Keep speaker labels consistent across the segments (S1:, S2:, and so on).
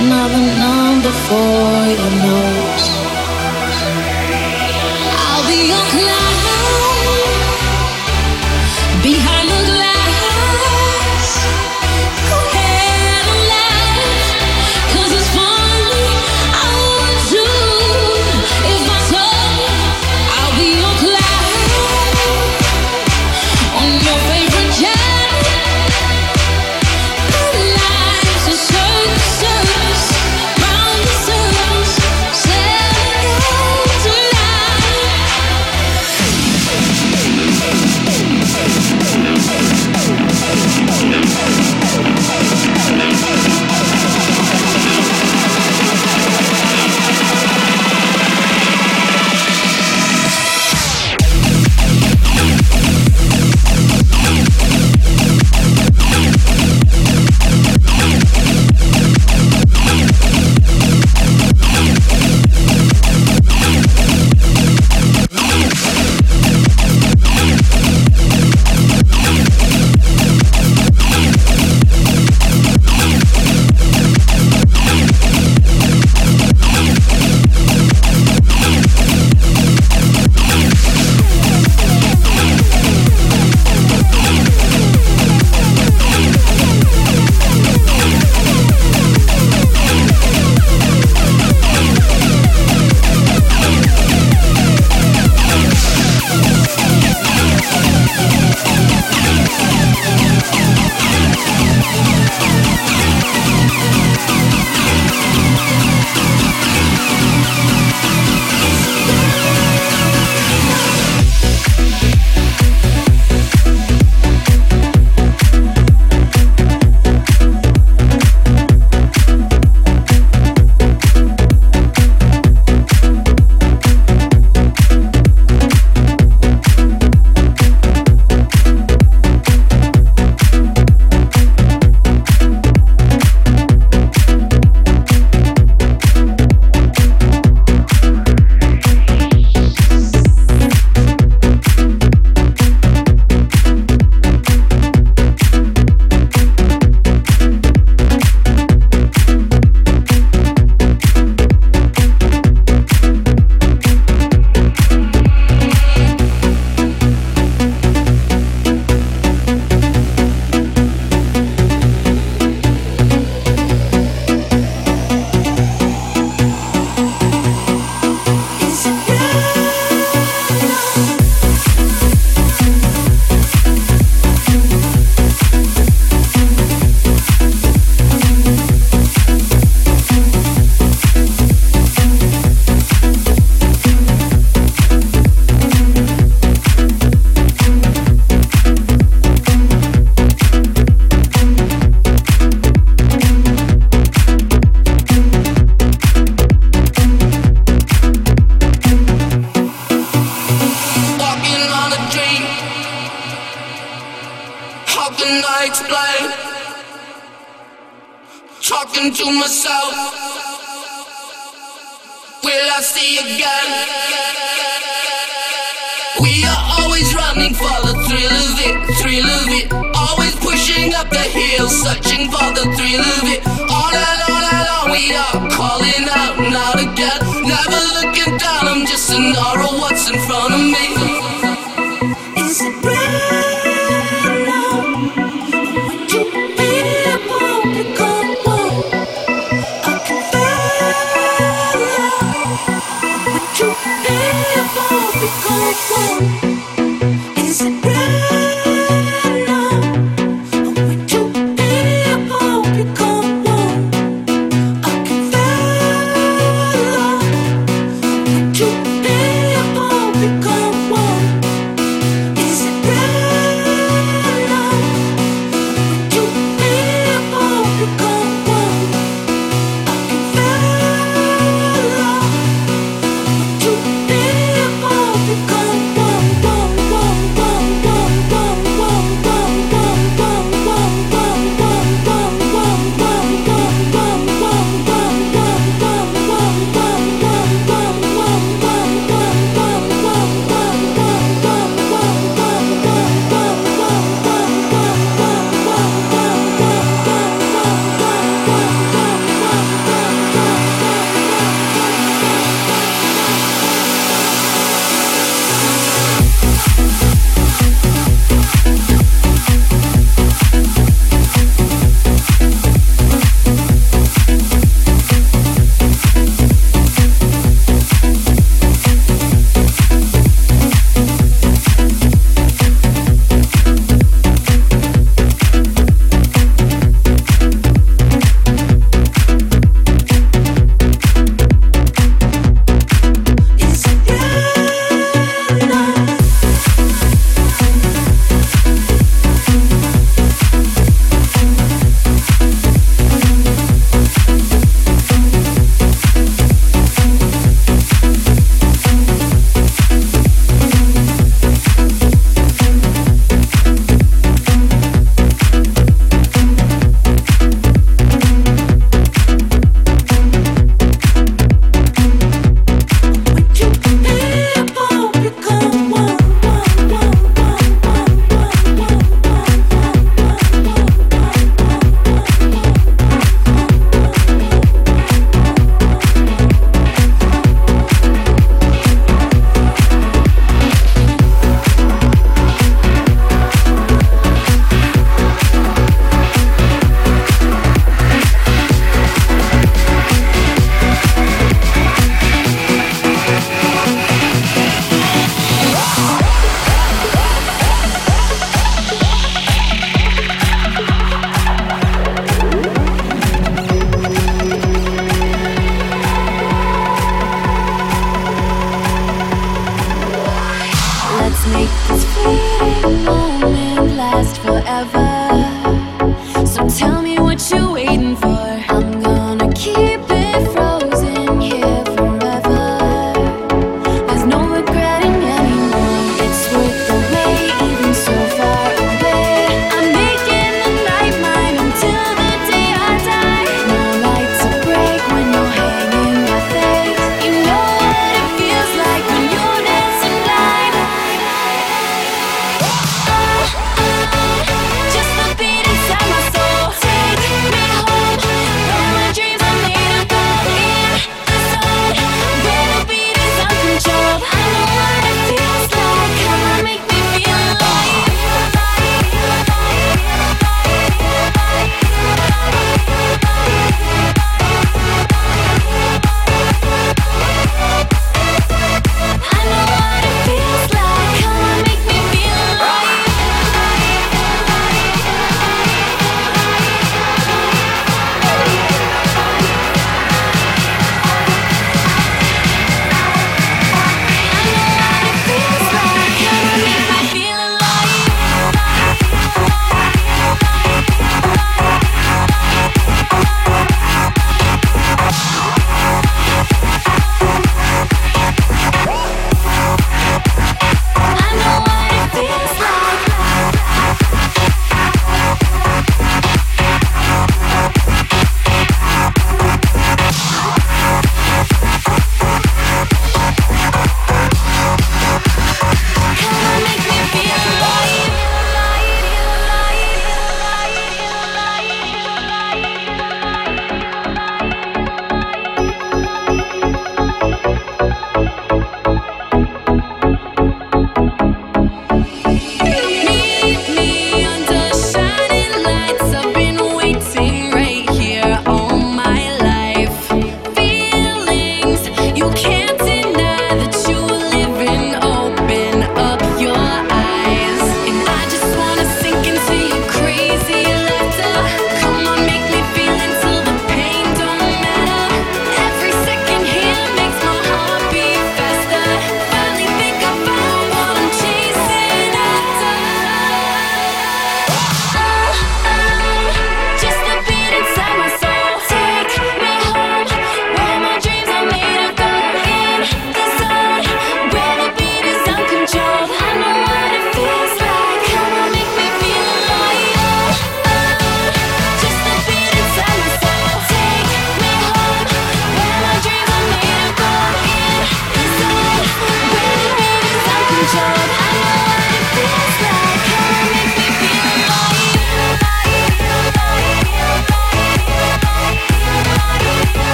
S1: another number for your nose.
S2: Just an arrow, what's in front of me?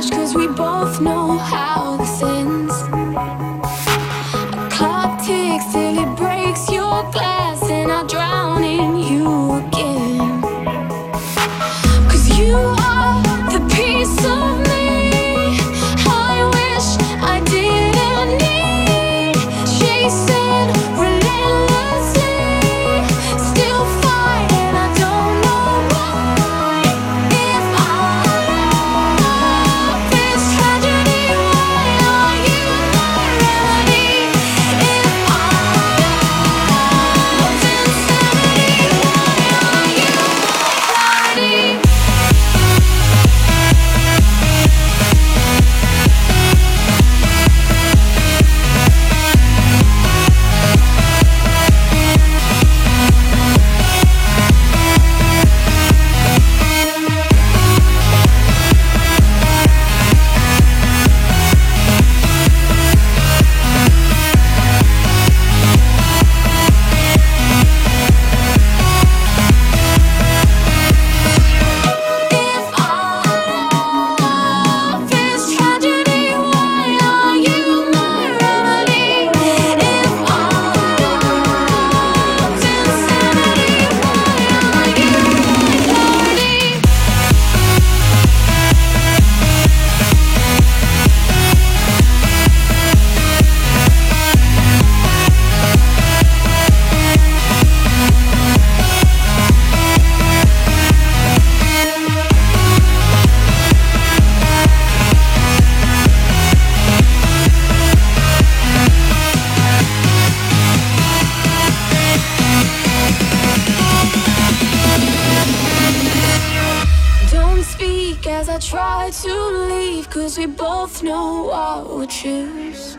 S1: clash, cause we both know how this ends. A clock ticks till it
S2: breaks your glass. We both know what we'll choose.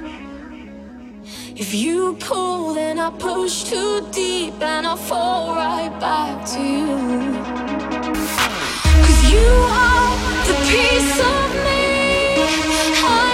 S2: If you pull, then I push too deep and I fall right back to you. Cause you are the piece of me I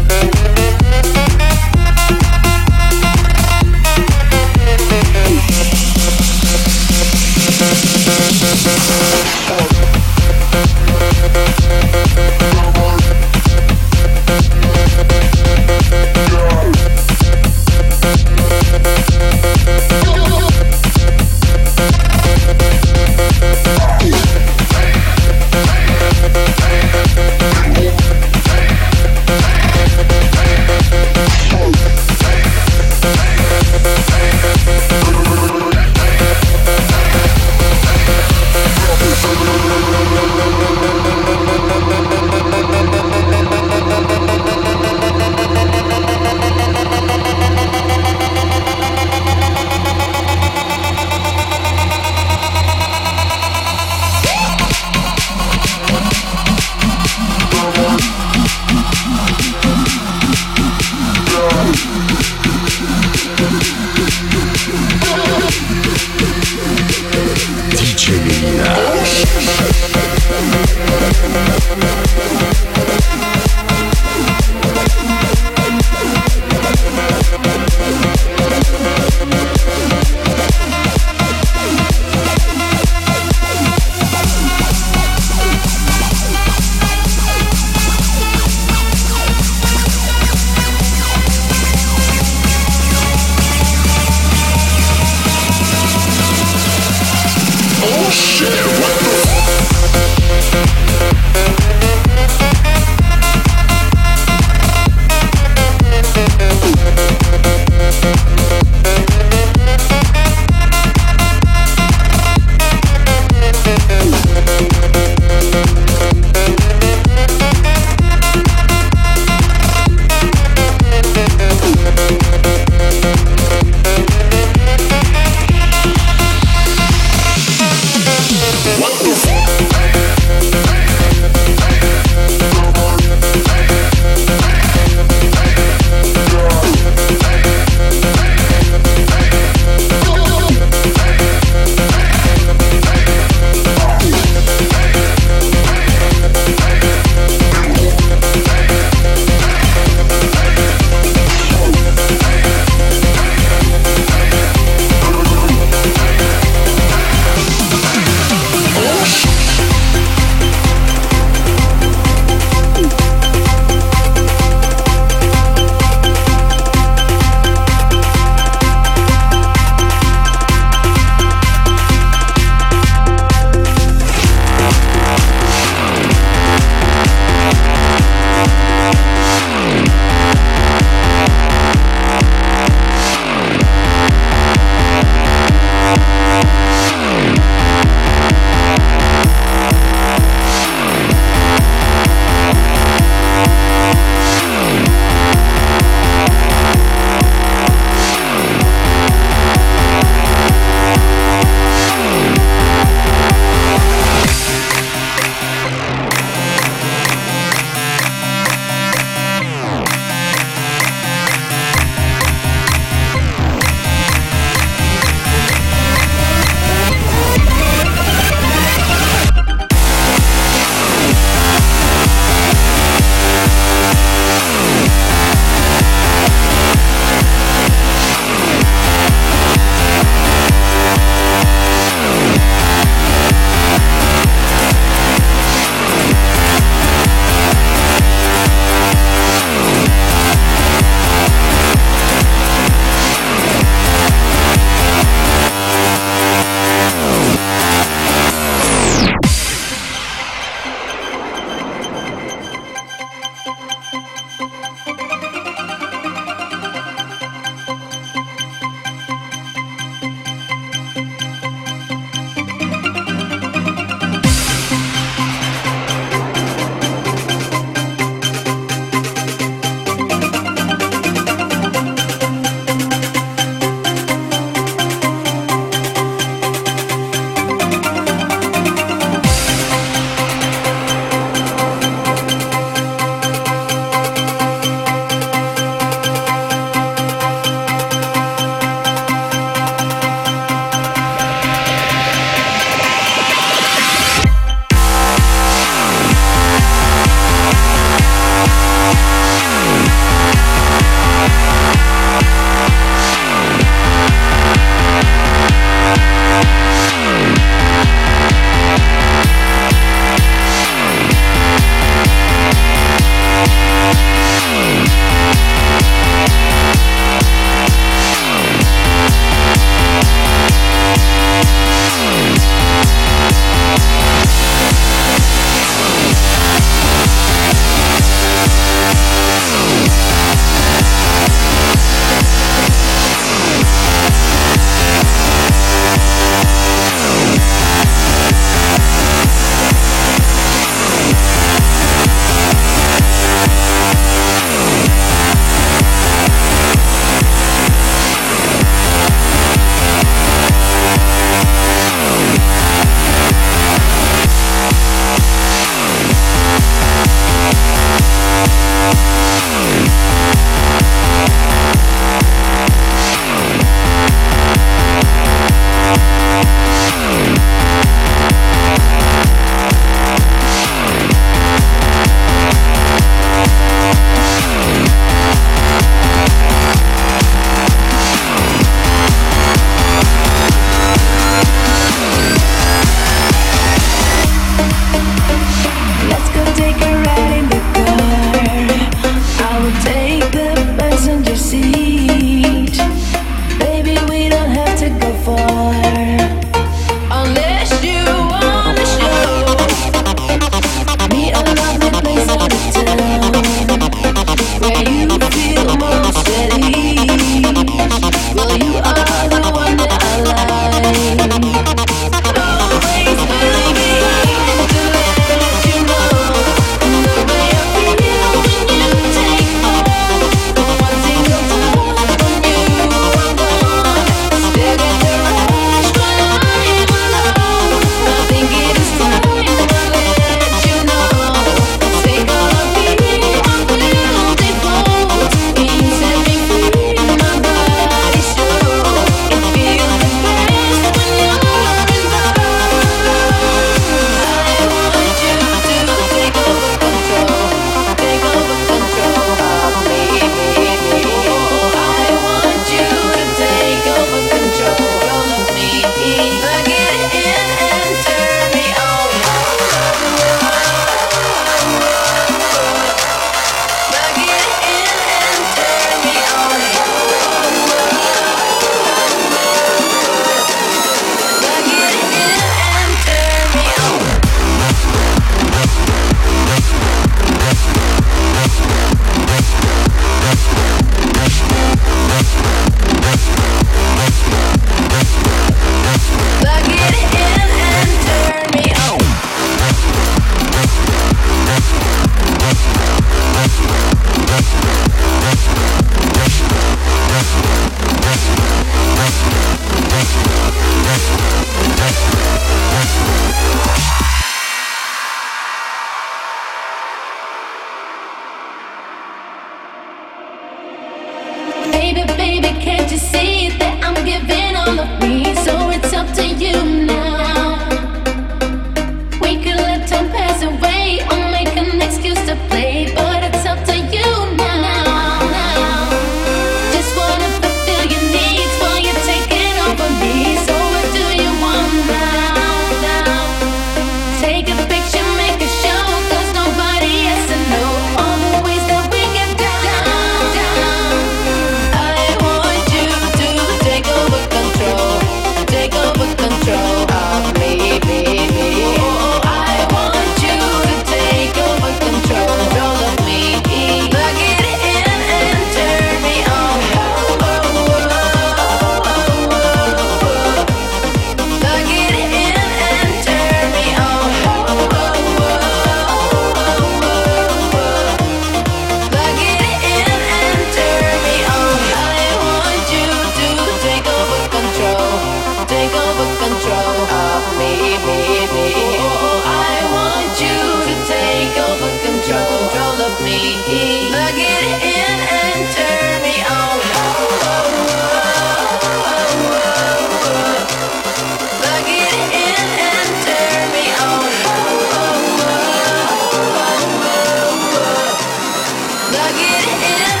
S2: Gemelina.